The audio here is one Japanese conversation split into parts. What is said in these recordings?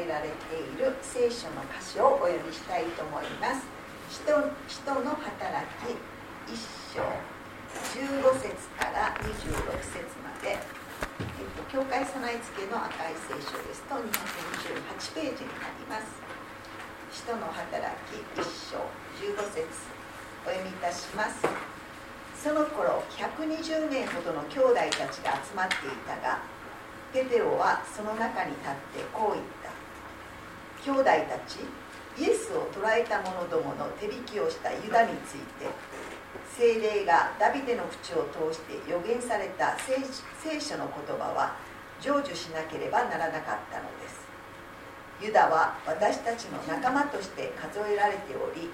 えられている聖書の箇所をお読みしたいと思います。人人の働き1章15節から26節まで、えっと、教会備え付けの赤い聖書ですと228ページになります。人の働き1章15節お読みいたします。その頃120名ほどの兄弟たちが集まっていたがペテロはその中に立ってこう言っ兄弟たちイエスを捕らえた者どもの手引きをしたユダについて精霊がダビデの口を通して予言された聖書の言葉は成就しなければならなかったのです。ユダは私たちの仲間として数えられており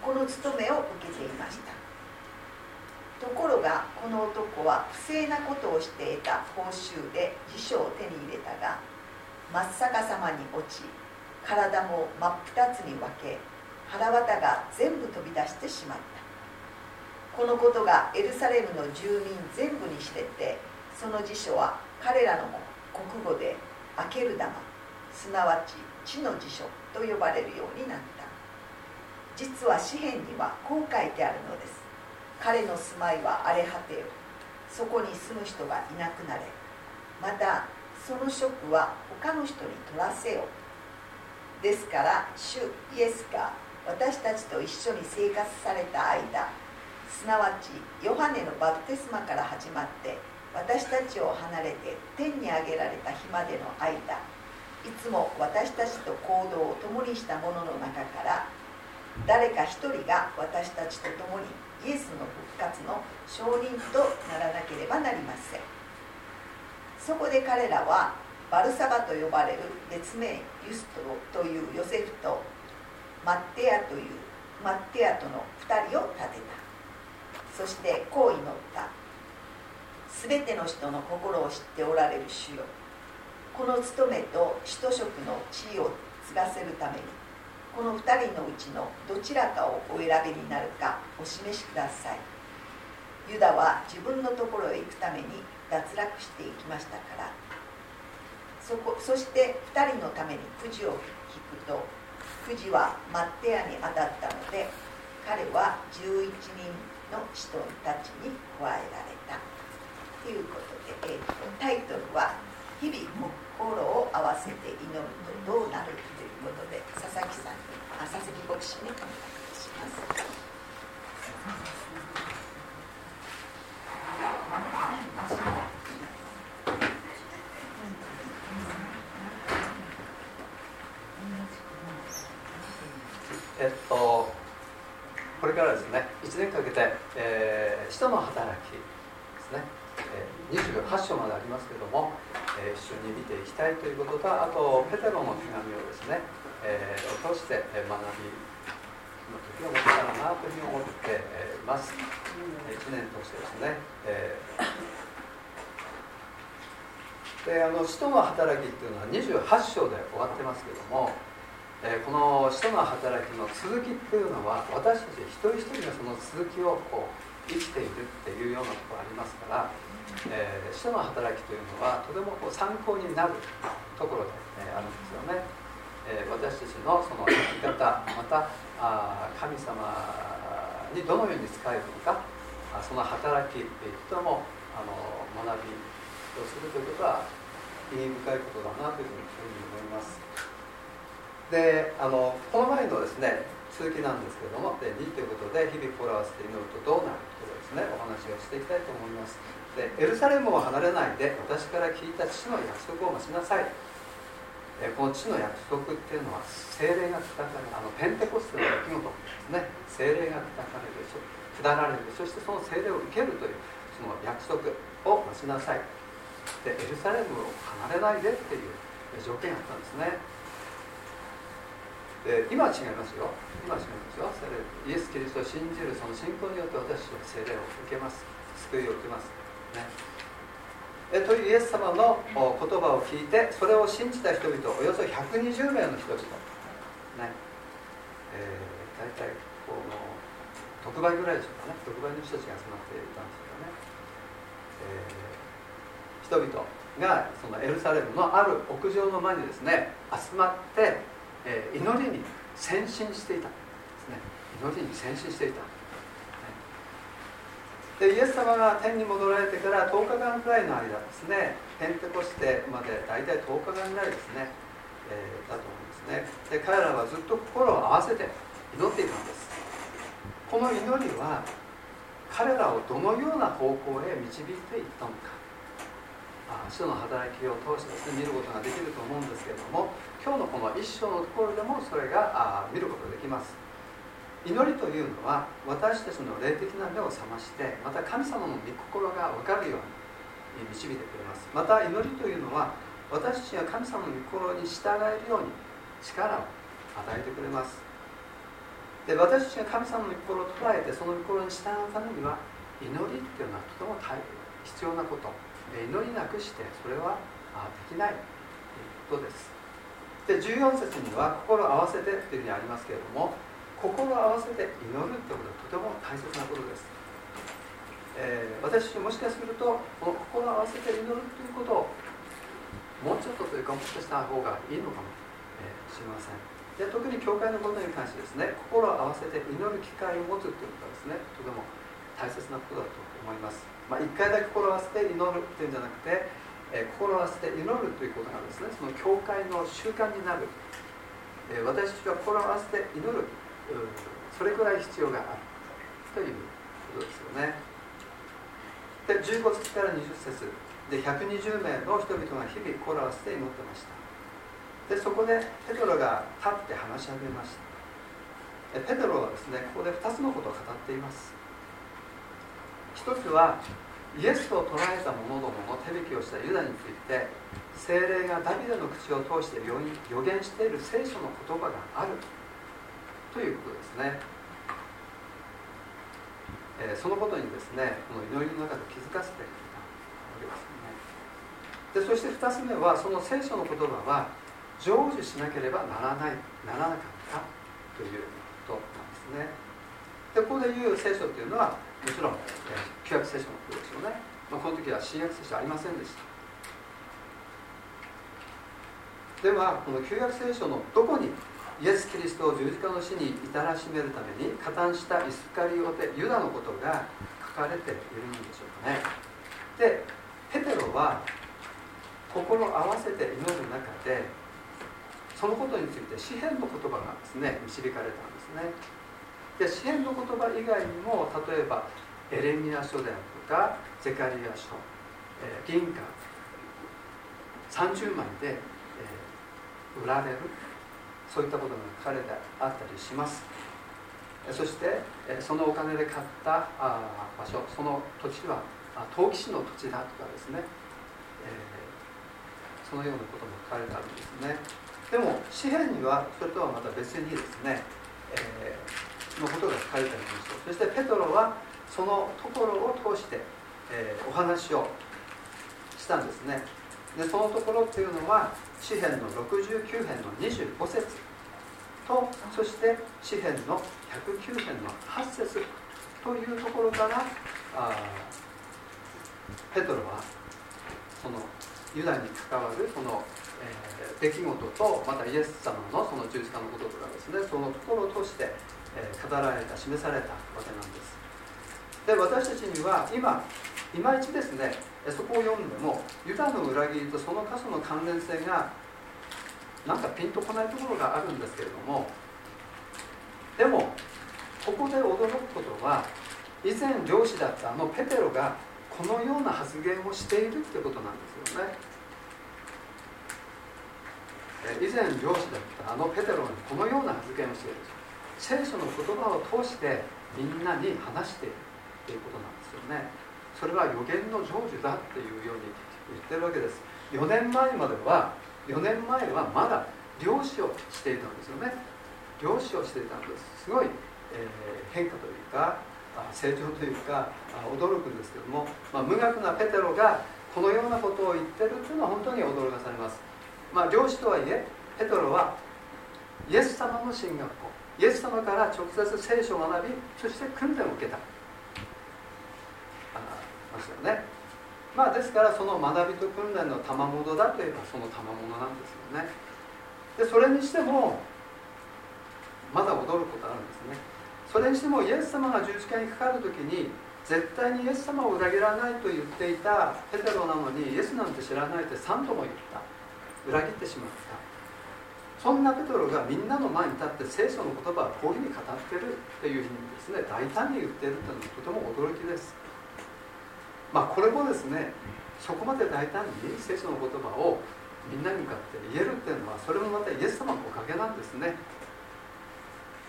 この務めを受けていました。ところがこの男は不正なことをして得た報酬で辞書を手に入れたが真っ逆さまに落ち体も真っ二つに分け腹渡が全部飛び出してしまった。このことがエルサレムの住民全部に知れてその辞書は彼らの国語で「開ける玉」すなわち「地の辞書」と呼ばれるようになった。実は詩篇にはこう書いてあるのです。彼の住まいは荒れ果てよそこに住む人がいなくなれ。またその職は他の人に取らせよですから主イエスが私たちと一緒に生活された間すなわちヨハネのバプテスマから始まって私たちを離れて天に上げられた日までの間いつも私たちと行動を共にした者の中から誰か一人が私たちと共にイエスの復活の証人とならなければなりません。そこで彼らはバルサバと呼ばれる別名ユストロというヨセフとマッテアというマッテアとの2人を立てた。そしてこう祈った全ての人の心を知っておられる主よ。この務めと使徒職の地位を継がせるためにこの2人のうちのどちらかをお選びになるかお示しください。ユダは自分のところへ行くために脱落していきましたからそこそして2人のためにくじを引くとくじはマッテアに当たったので彼は11人の人たちに加えられたということで、えー、タイトルは「日々心を合わせて祈るとどうなる?」ということで佐々木さんにあ佐々木牧師にお願いします。えっと、これからですね1年かけて、えー、使徒の働きですね、えー、28章までありますけども、えー、一緒に見ていきたいということとあとペテロの手紙をですね、えー、を通して学びの時を持ったらなというふうに思っています、1年通してですね、えー、であの使徒の働きっていうのは28章で終わってますけどもえー、この使徒の働きの続きっていうのは私たち一人一人がその続きをこう生きているっていうようなところありますから、えー、使徒の働きというのはとてもこう参考になるところで、えー、あるんですよね、え、私たちのその生き方またあ神様にどのように仕えるのかその働きとてもあの学びをするということは意味深いことだなというふうに思います。であのこの前のですね続きなんですけどもで2ということで日々心を合わせて祈るとどうなるということですねお話をしていきたいと思います。でエルサレムを離れないで私から聞いた父の約束を待ちなさい。えこの父の約束っていうのは精霊が下かれあのペンテコステの出来事ですね。精霊が下かれる下られるそしてその精霊を受けるというその約束を待ちなさい。でエルサレムを離れないでっていう条件があったんですね。で今は違いますよ。今は違いますよ。イエス・キリストを信じるその信仰によって私は聖霊を受けます。救いを受けます。ね。えというイエス様の言葉を聞いてそれを信じた人々およそ120名の人々。ね。えー、大体この特売ぐらいでしょうかね。特売の人たちが集まっていたんですけどね、えー、人々がそのエルサレムのある屋上の間にですね集まってえー、祈りに先進していたね。祈りに先進していた。でイエス様が天に戻られてから10日間くらいの間ですねペンテコステまで大体10日間ぐらいですね、えー、だと思うんですね。で彼らはずっと心を合わせて祈っていたんです。この祈りは彼らをどのような方向へ導いていったのか。主の働きを通してですね見ることができると思うんですけれども今日のこの一章のところでもそれが見ることができます。祈りというのは私たちの霊的な目を覚ましてまた神様の御心が分かるように導いてくれます。また祈りというのは私たちが神様の御心に従えるように力を与えてくれます。で私たちが神様の御心を捉えてその御心に従うためには祈りっていうのはとても必要なこと。祈りなくしてそれはできないということです。で14節には「心を合わせて」というふうにありますけれども心を合わせて祈るということはとても大切なことです、えー、私もしかするとこの心を合わせて祈るということをもうちょっとというかもしかした方がいいのかも、しれません。で特に教会のことに関してですね心を合わせて祈る機会を持つということはですねとても大切なことだと思います、まあ、1回だけ心を合わせて祈るっていうんじゃなくて、えー、心を合わせて祈るということがですね。その教会の習慣になる、え私たちは心を合わせて祈る。それくらい必要があるということですよね。で15節から20節。で120名の人々が日々コラをして祈ってました。でそこでペトロが立って話し上げました。ペトロはですねここで2つのことを語っています。一つはイエスを捕らえた者どもの手引きをしたユダについて精霊がダビデの口を通して予言している聖書の言葉があるということですね、えー、そのことにですねこの祈りの中で気づかせていたわけですね。そして2つ目はその聖書の言葉は成就しなければならないならなかったということなんですね。でここで言う聖書っていうのはもちろん、え、旧約聖書のことですよね、まあ、この時は新約聖書ありませんでした。ではこの旧約聖書のどこにイエス・キリストを十字架の死に至らしめるために加担したイスカリオテユダのことが書かれているんでしょうかね。でペテロは心合わせて祈る中でそのことについて詩篇の言葉がですね導かれたんですね。で詩篇の言葉以外にも例えばエレミア書であるとかゼカリア書、えー、銀貨30枚で、えー、売られるそういったことが書かれてあったりします。そしてそのお金で買った場所その土地は陶器師の土地だとかですね、えそのようなことも書かれてあるんですね。でも紙幣にはそれとはまた別にですね、えー、のことが書かれてありましてそしてペトロはそのところを通して、えー、お話をしたんですね。でそのところっていうのは詩篇の69編の25節。とそして詩篇の109編の8節というところからあペトロはそのユダに関わるその、えー、出来事とまたイエス様のその十字架のこととかですねそのところを通して、えー、語られた示されたわけなんです。で私たちには今いまいちですねそこを読んでもユダの裏切りとその箇所の関連性がなんかピンとこないところがあるんですけれどもでもここで驚くことは以前漁師だったあのペテロがこのような発言をしているってことなんですよね。以前漁師だったあのペテロがこのような発言をしている。聖書の言葉を通してみんなに話しているっていうことなんですよね。それは予言の成就だっていうように言ってるわけです。4年前までは4年前はまだ漁師をしていたんですよね。漁師をしていたんです。すごい、えー、変化というか成長というか驚くんですけども、まあ、無学なペテロがこのようなことを言ってるっていうのは本当に驚かされます。まあ漁師とはいえペテロはイエス様の進学校。イエス様から直接聖書を学びそして訓練を受けた。ますよね。まあですからその学びと訓練の賜物だといえばその賜物なんですよね。でそれにしてもまだ驚くことあるんですね。それにしてもイエス様が十字架にかかる時に絶対にイエス様を裏切らないと言っていたペテロなのにイエスなんて知らないって3度も言った。裏切ってしまった。そんなペトロがみんなの前に立って聖書の言葉をこういうふうに語ってるっていうふうにですね大胆に言ってるっていうのはとても驚きです。まあこれもですねそこまで大胆に聖書の言葉をみんなに向かって言えるっていうのはそれもまたイエス様のおかげなんですね。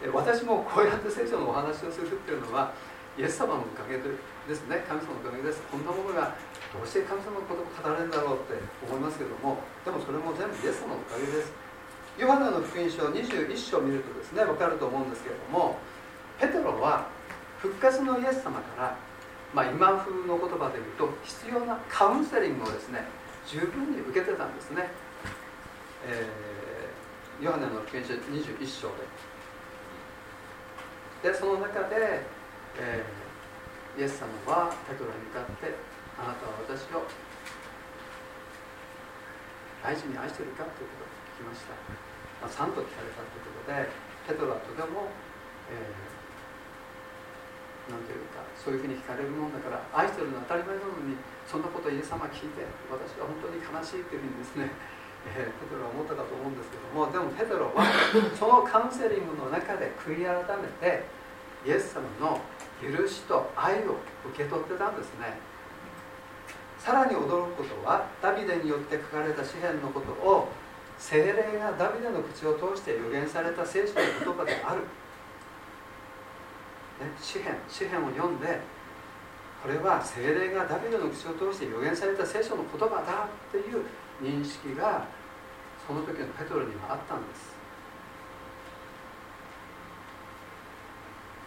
私もこうやって聖書のお話をするっていうのはイエス様のおかげですね。神様のおかげです。こんなものがどうして神様のことを語れるんだろうって思いますけどもでもそれも全部イエス様のおかげです。ヨハネの福音書21章を見るとですね分かると思うんですけれどもペテロは復活のイエス様からまあ、今風の言葉で言うと必要なカウンセリングをですね十分に受けてたんですね、えー、ヨハネの福音書21章で。でその中で、えー、イエス様はペトロに向かってあなたは私を大事に愛してるか？ということを聞きました、まあ、3と聞かれたということでペトロはとても、えーなんていうかそういうふうに聞かれるもんだから愛してるのは当たり前なのにそんなことイエス様聞いて私は本当に悲しいというふうにですね、えー、ペテロは思ったかと思うんですけどもでもペテロは そのカウンセリングの中で悔い改めてイエス様の許しと愛を受け取ってたんですね。さらに驚くことはダビデによって書かれた詩篇のことを精霊がダビデの口を通して予言された聖書の言葉である。ね、詩篇詩篇を読んでこれは精霊がダビデの口を通して予言された聖書の言葉だっていう認識がその時のペトロにはあったんです。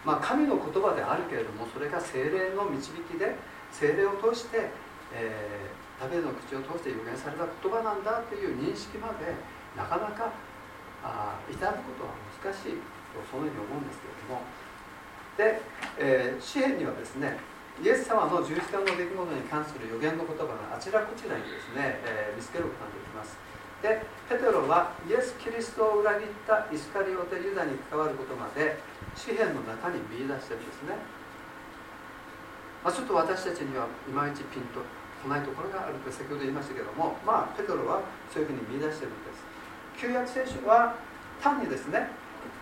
まあ神の言葉であるけれどもそれが精霊の導きで精霊を通して、えー、ダビデの口を通して予言された言葉なんだっていう認識までなかなかあ至ることは難しいとそのように思うんですけれども。で、えー、詩篇にはですねイエス様の十字架の出来事に関する予言の言葉があちらこちらにですね、えー、見つけることができます。でペテロはイエス・キリストを裏切ったイスカリオテ・ユダに関わることまで詩篇の中に見出してるんですね、まあ、ちょっと私たちにはいまいちピンとこないところがあると先ほど言いましたけどもまあペテロはそういうふうに見出してるんです。旧約聖書は単にですね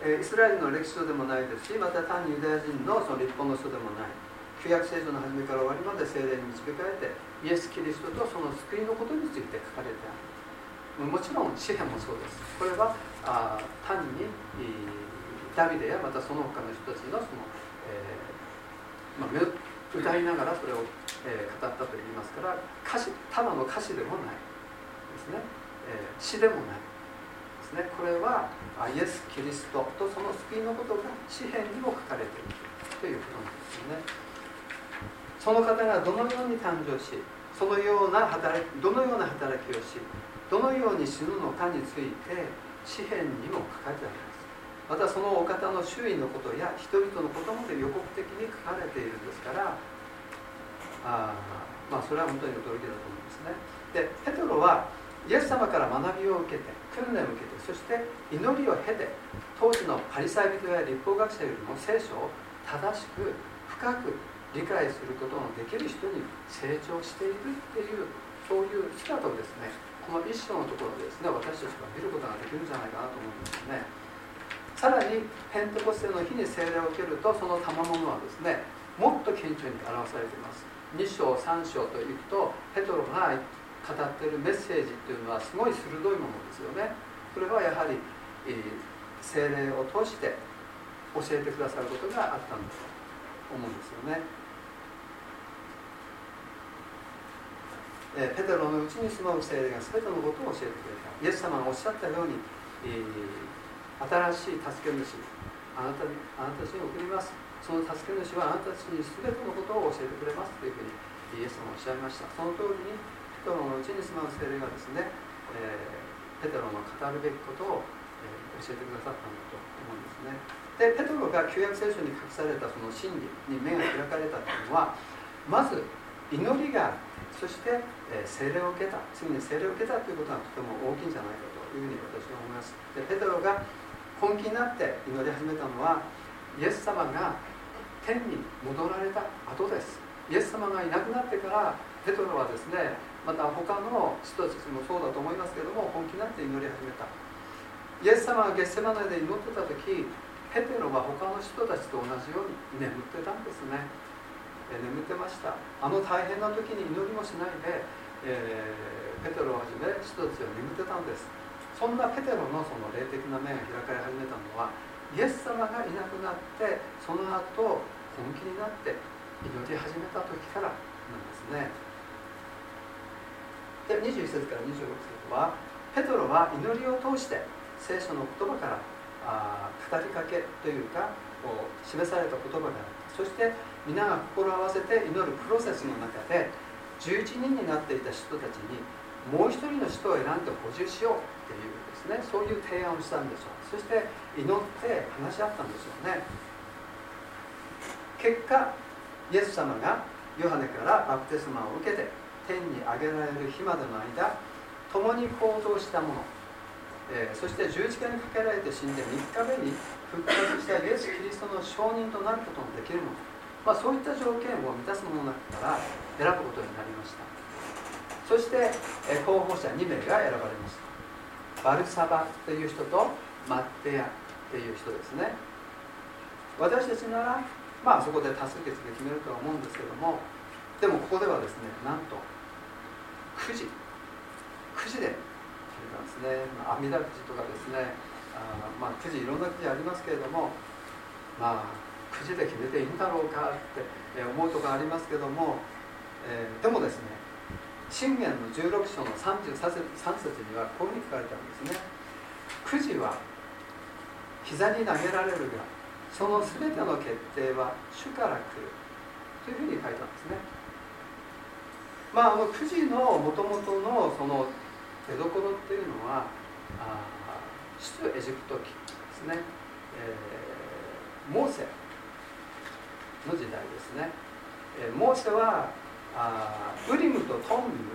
イスラエルの歴史書でもないですしまた単にユダヤ人のその立法の書でもない。旧約聖書の初めから終わりまで精霊に導かれてイエス・キリストとその救いのことについて書かれてある。もちろん詩篇もそうです。これはあ単にダビデやまたその他の人たちのその、えーまあ、歌いながらそれを、えー、語ったといいますから歌詞ただの歌詞でもないですね、えー、詩でもないですね。これはイエス・キリストとその救いのことが詩篇にも書かれているということなんですよね。その方がどのように誕生しそのような働きどのような働きをしどのように死ぬのかについて詩篇にも書かれてあります。またそのお方の周囲のことや人々のことまで予告的に書かれているんですからあまあそれは本当に驚きだと思うんですね。でペトロはイエス様から学びを受けて訓練を受けてそして祈りを経て当時のパリサイ人や立法学者よりも聖書を正しく深く理解することのできる人に成長しているっていうそういう姿をですねこの一章のところでですね私たちが見ることができるんじゃないかなと思うんですね。さらにペンテコステの日に聖霊を受けるとその賜物はですねもっと顕著に表されています。2章3章といくとペトロが語ってるメッセージっていうのはすごい鋭いものですよね。それはやはり、えー、精霊を通して教えてくださることがあったんだと思うんですよね、えー、ペテロのうちに住まう精霊が全てのことを教えてくれた。イエス様がおっしゃったように、えー、新しい助け主あなたにあなたたちに送ります。その助け主はあなたたちに全てのことを教えてくれますというふうにイエス様おっしゃいました。その通りにペテロのうちに住まう精霊がですね、えー、ペテロの語るべきことを、えー、教えてくださったんだと思うんですね。でペテロが旧約聖書に隠されたその真理に目が開かれたというのはまず祈りがそして、えー、聖霊を受けた。次に聖霊を受けたということがとても大きいんじゃないかというふうに私は思います。でペテロが本気になって祈り始めたのはイエス様が天に戻られた後です。イエス様がいなくなってからペトロはですねまた他の人たちもそうだと思いますけども本気になって祈り始めた。イエス様がゲッセマネで祈ってた時ペテロは他の人たちと同じように眠ってたんですね。眠ってました。あの大変な時に祈りもしないで、えー、ペテロをはじめ人たちは眠ってたんです。そんなペテロのその霊的な目が開かれ始めたのはイエス様がいなくなってその後本気になって祈り始めた時からなんですね。で21節から26節はペトロは祈りを通して聖書の言葉からあ語りかけというかこう示された言葉があったそして皆が心を合わせて祈るプロセスの中で11人になっていた人たちにもう一人の人を選んで補充しようっていうですねそういう提案をしたんでしょう。そして祈って話し合ったんでしょうね。結果イエス様がヨハネからバプテスマを受けて天に上げられる日までの間共に行動した者えー、そして十字架にかけられて死んで3日目に復活したイエス・キリストの証人となることのできるもの、まあ、そういった条件を満たすものの中から選ぶことになりました。そして、えー、候補者2名が選ばれました。バルサバという人とマッテヤという人ですね。私たちならまあそこで多数決で決めるとは思うんですけどもでもここではですねなんと9時9時で決めたんですね、阿弥陀くじとかですねあまあくじいろんなくじありますけれどもまあくじで決めていいんだろうかって思うとこありますけども、えー、でもですね信玄の16章の33節にはこういうふうに書かれてあるんですね。くじは膝に投げられるがその全ての決定は主から来るというふうに書いたんですね。まあ、あのくじのもともとのその出どころっていうのはあ出エジプト記ですね、えー、モーセの時代ですね、えー、モーセはあウリムとトンミム。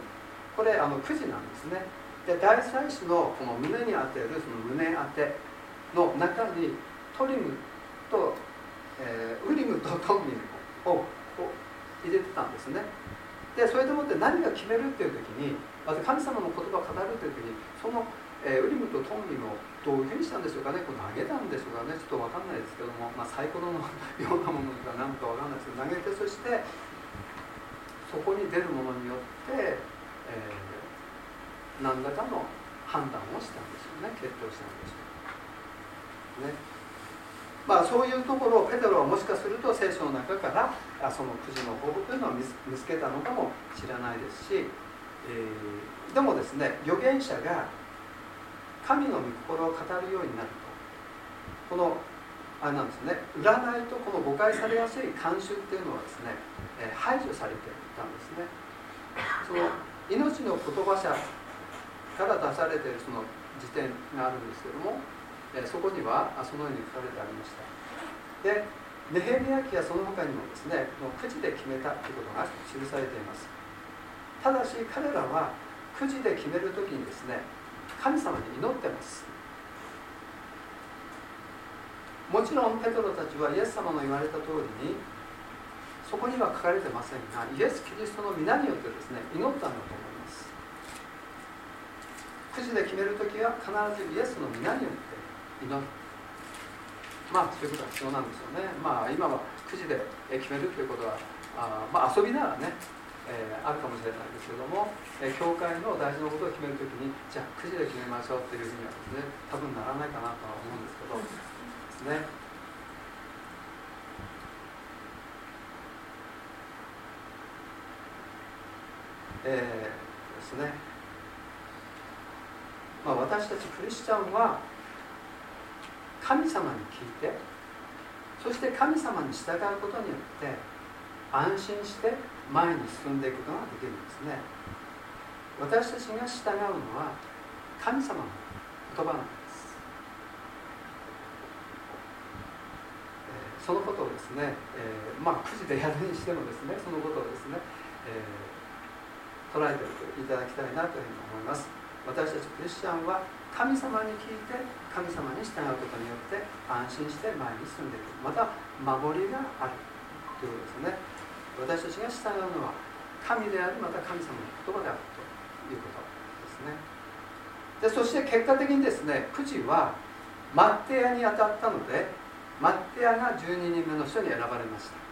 これあのくじなんですね。で大祭司のこの胸に当てるその胸当ての中にトリムと、えー、ウリムとトンミムを入れてたんですね。でそれでもって何が決めるっていう時にまず神様の言葉を語るという時にその、えー、ウリムとトンミムをどういうふうにしたんでしょうかね。こう投げたんでしょうかね。ちょっと分かんないですけども、まあ、サイコロのようなものか何か分かんないですけど投げてそしてそこに出るものによって、えー、何らかの判断をしたんでしょうね。決定したんでしょうね。まあそういうところをペテロはもしかすると聖書の中からあそのくじの方法というのを見つけたのかもしれないですしえー、でもですね預言者が神の御心を語るようになるとこのあれなんですね占いとこの誤解されやすい慣習っていうのはですね、えー、排除されていたんですね。その命の言葉者から出されているその辞典があるんですけども、え、そこにはそのように書かれてありました。でネヘミヤ記やその他にもですねもうくじで決めたということが記されています。ただし彼らはくじで決める時にですね神様に祈ってます。もちろんペトロたちはイエス様の言われた通りにそこには書かれてませんがイエス・キリストの皆によってですね祈ったんだと思います。くじで決める時は必ずイエスの皆によって祈るまあそういうことが必要なんですよね。まあ今はくじで決めるということはあまあ遊びならねえー、あるかもしれないですけども、えー、教会の大事なことを決めるときにじゃあ9時で決めましょうっていうふうにはですね多分ならないかなとは思うんですけど。ね。えー、ですね。まあ私たちクリスチャンは神様に聞いてそして神様に従うことによって安心して前に進んでいくことができるんですね。私たちが従うのは神様の言葉なんです、そのことをですね、えー、まあ9時でやるにしてもですねそのことをですね、えー、捉えていただきたいなというふうに思います。私たちクリスチャンは神様に聞いて神様に従うことによって安心して前に進んでいく。また守りがあるということですね。私たちが従うのは神でありまた神様の言葉であるということですね。でそして結果的にですねくじはマッテアに当たったのでマッテアが12人目の人に選ばれました。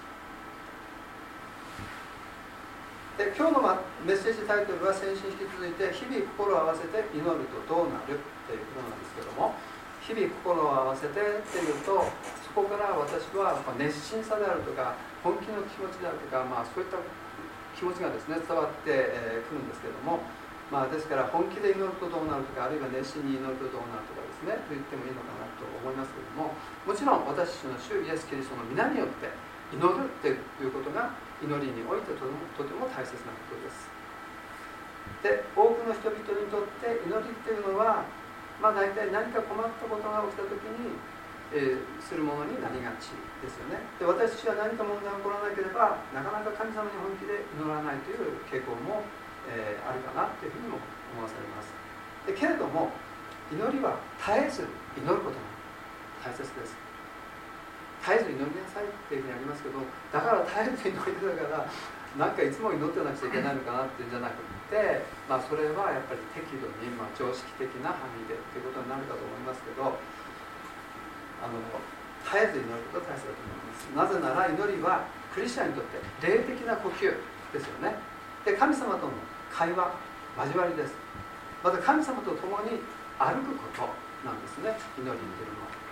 で今日のメッセージタイトルは先週引き続いて「日々心を合わせて祈るとどうなる?」ということなんですけども日々心を合わせてっていうとそこから私は熱心さであるとか本気の気持ちであるとか、まあ、そういった気持ちがですね伝わってくるんですけども、まあ、ですから本気で祈るとどうなるとかあるいは熱心に祈るとどうなるとかですねと言ってもいいのかなと思いますけどももちろん私たちの主イエス・キリストの皆によって祈るっていうことが祈りにおいてとても大切なことです。で多くの人々にとって祈りっていうのはまあ、大体何か困ったことが起きた時に、えー、するものになりがちですよね。で私たちは何か問題が起こらなければなかなか神様に本気で祈らないという傾向も、えー、あるかなというふうにも思わされます。でけれども祈りは絶えず祈ることが大切です。絶えず祈りなさいっていうふうにありますけどだから絶えず祈りだからなんかいつも祈ってなくちゃいけないのかなっていうんじゃなくって、まあ、それはやっぱり適度に、まあ、常識的な範囲でっていうことになるかと思いますけどあの絶えず祈ることが大切だと思います。なぜなら祈りはクリスチャンにとって霊的な呼吸ですよね。で神様との会話交わりです。また神様と共に歩くことなんですね。祈りに出るのは。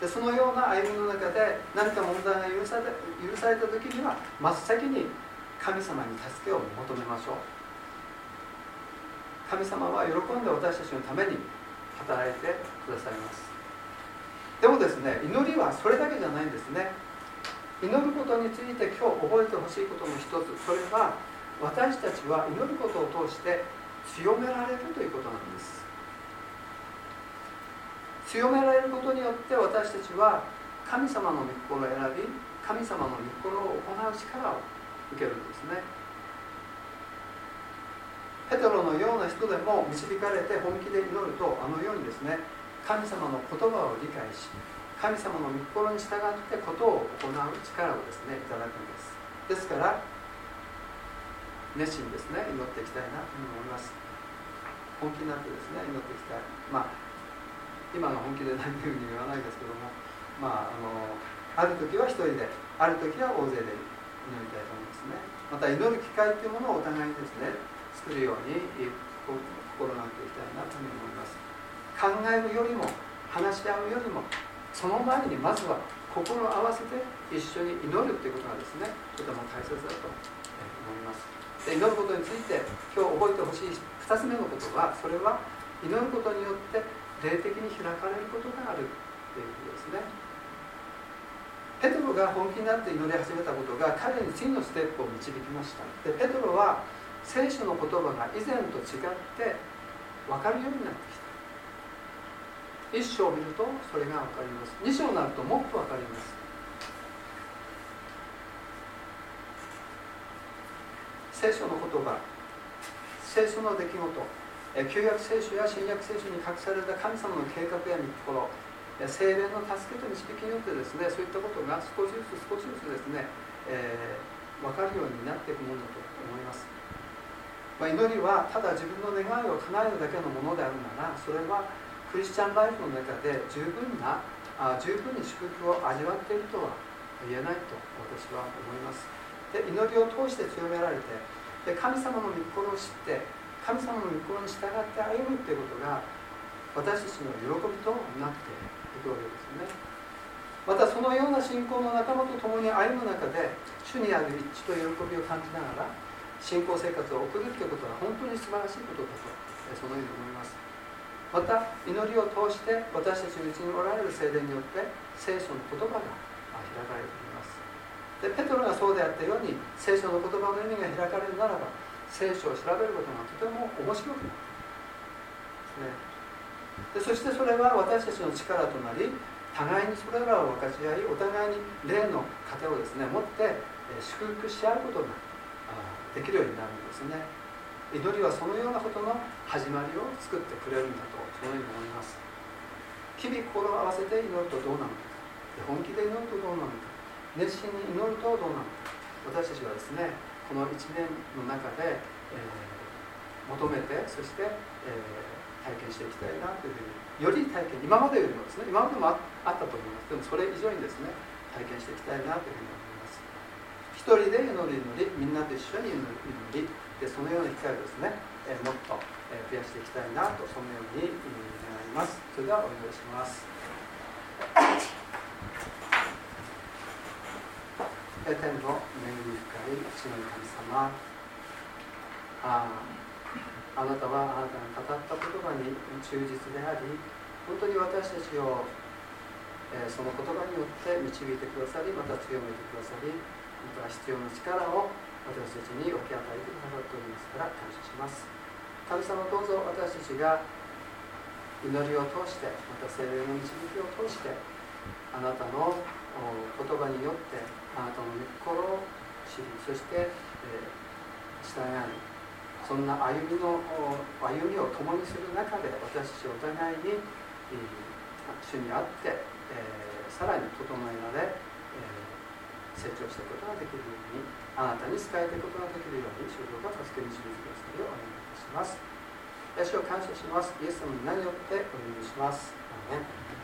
でそのような歩みの中で何か問題が許され許された時には真っ先に神様に助けを求めましょう。神様は喜んで私たちのために働いてくださいます。でもですね祈りはそれだけじゃないんですね。祈ることについて今日覚えてほしいことの一つ。それは私たちは祈ることを通して強められるということなんです。強められることによって私たちは神様の御心を選び神様の御心を行う力を受けるんですね。ペトロのような人でも導かれて本気で祈るとあのようにですね神様の言葉を理解し神様の御心に従ってことを行う力をですねいただくんです。ですから熱心ですね祈っていきたいなと思います。本気になってですね祈っていきたい。まあ今の本気で何ていうふうに言わないですけどもまああのある時は一人である時は大勢で祈りたいと思いますね。また祈る機会というものをお互いにですね作るように心がけていきたいなというふうに思います。考えるよりも話し合うよりもその前にまずは心を合わせて一緒に祈るということがですねとても大切だと思います。で祈ることについて今日覚えてほしい2つ目のことはそれは祈ることによって霊的に開かれることがあるということですね。ペトロが本気になって祈り始めたことが彼に次のステップを導きました。でペトロは聖書の言葉が以前と違って分かるようになってきた。一章を見るとそれが分かります。二章になるともっと分かります。聖書の言葉聖書の出来事。旧約聖書や新約聖書に隠された神様の計画や御心。精霊の助けと導きによってですねそういったことが少しずつ少しずつですね、えー、分かるようになっていくものだと思います、まあ、祈りはただ自分の願いを叶えるだけのものであるならそれはクリスチャンライフの中で十分なあ十分に祝福を味わっているとは言えないと私は思います。で祈りを通して強められてで神様の御心を知って神様の御心に従って歩むっていうことが私たちの喜びとなっていくわけですよね。またそのような信仰の仲間と共に歩む中で主にある一致と喜びを感じながら信仰生活を送るということは本当に素晴らしいことだとそのように思います。また祈りを通して私たちのうちにおられる聖霊によって聖書の言葉が開かれています。でペトロがそうであったように聖書の言葉の意味が開かれるならば聖書を調べることがとても面白くなるですねでそしてそれは私たちの力となり互いにそれらを分かち合いお互いに霊の糧をですね持って祝福し合うことができるようになるんですね。祈りはそのようなことの始まりを作ってくれるんだとそのように思います。日々心を合わせて祈るとどうなのか。本気で祈るとどうなのか。熱心に祈るとどうなのか。私たちはですねこの1年の中で、えー、求めてそして、えー、体験していきたいなというふうにより体験今までよりもですね今までもあったと思います。でもそれ以上にですね体験していきたいなというふうに思います。一人で祈り祈りみんなと一緒に祈りでそのような機会をですね、えー、もっと、増やしていきたいなとそのように願います。それではお祈りします。天の恵み深い父の神様ああなたはあなたが語った言葉に忠実であり本当に私たちを、えー、その言葉によって導いてくださりまた強めてくださりまた必要な力を私たちに置き与えてくださっておりますから感謝します。神様どうぞ私たちが祈りを通してまた精霊の導きを通してあなたの言葉によってあなたの御心を知りそして、えー、従いそんな歩みの歩みを共にする中で私たちお互いに、えー、主にあって、えー、さらに整えられ、えー、成長していくことができるようにあなたに仕えていくことができるように主導が助け導いてくださるようお願いいたします。主を感謝します。イエス様に何よってお願いします。ア